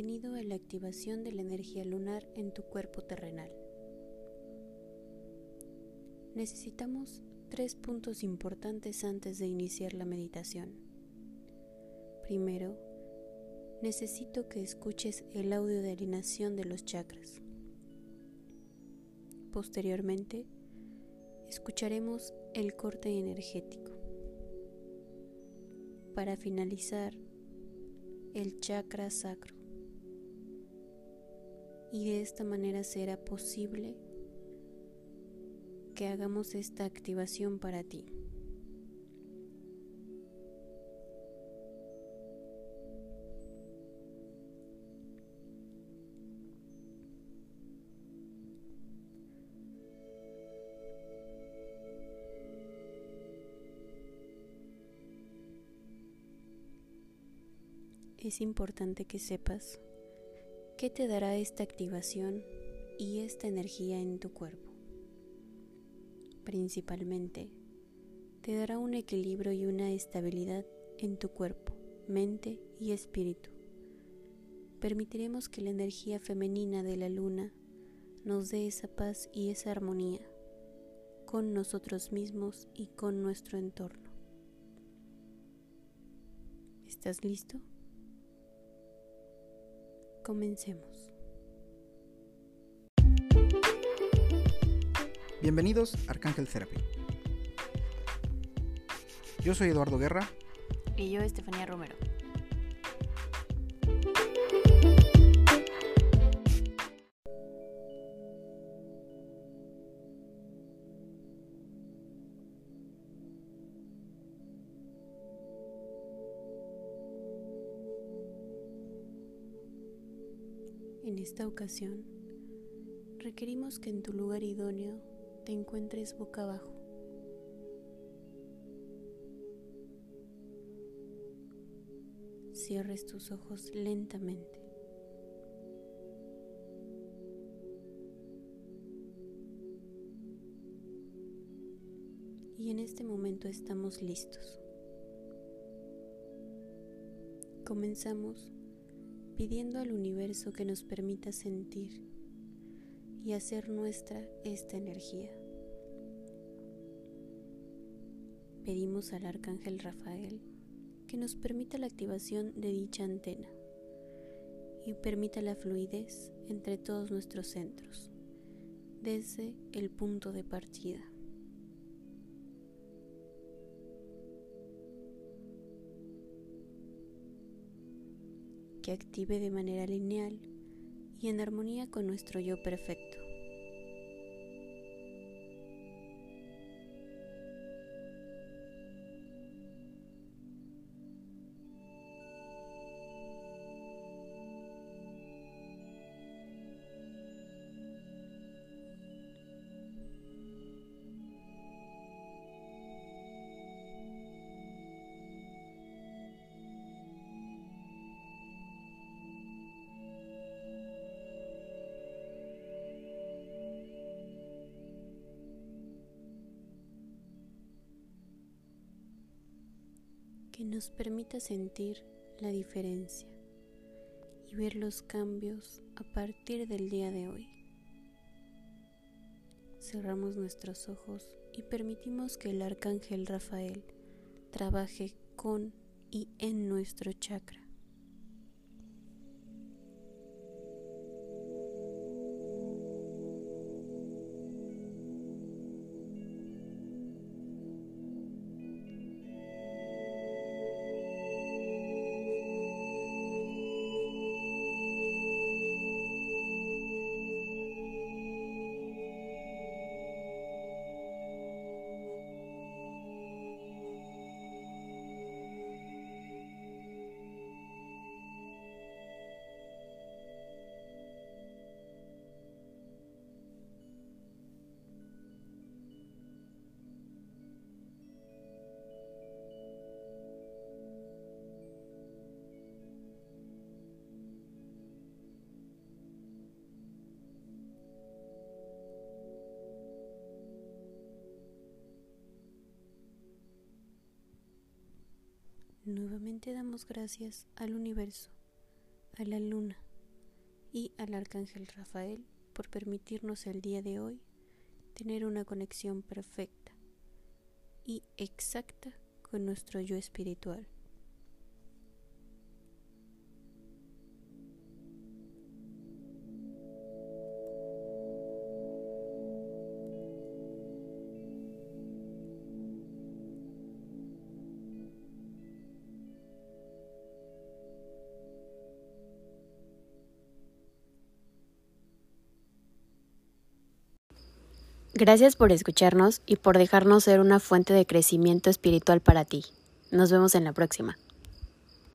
Bienvenido a la activación de la energía lunar en tu cuerpo terrenal. Necesitamos tres puntos importantes antes de iniciar la meditación. Primero, necesito que escuches el audio de alineación de los chakras. Posteriormente, escucharemos el corte energético. Para finalizar, el chakra sacro. Y de esta manera será posible que hagamos esta activación para ti. Es importante que sepas qué te dará esta activación y esta energía en tu cuerpo. Principalmente, te dará un equilibrio y una estabilidad en tu cuerpo, mente y espíritu. Permitiremos que la energía femenina de la luna nos dé esa paz y esa armonía con nosotros mismos y con nuestro entorno. ¿Estás listo? Comencemos. Bienvenidos a Arcángel Therapy. Yo soy Eduardo Guerra. Y yo, Estefanía Romero. En esta ocasión, requerimos que en tu lugar idóneo te encuentres boca abajo. Cierres tus ojos lentamente. Y en este momento estamos listos. Comenzamos pidiendo al universo que nos permita sentir y hacer nuestra esta energía. Pedimos al arcángel Rafael que nos permita la activación de dicha antena y permita la fluidez entre todos nuestros centros, desde el punto de partida. Que active de manera lineal y en armonía con nuestro yo perfecto. Nos permita sentir la diferencia y ver los cambios a partir del día de hoy. Cerramos nuestros ojos y permitimos que el arcángel Rafael trabaje con y en nuestro chakra. Nuevamente damos gracias al universo, a la luna, y al Arcángel Rafael por permitirnos el día de hoy tener una conexión perfecta y exacta con nuestro yo espiritual. Gracias por escucharnos y por dejarnos ser una fuente de crecimiento espiritual para ti. Nos vemos en la próxima.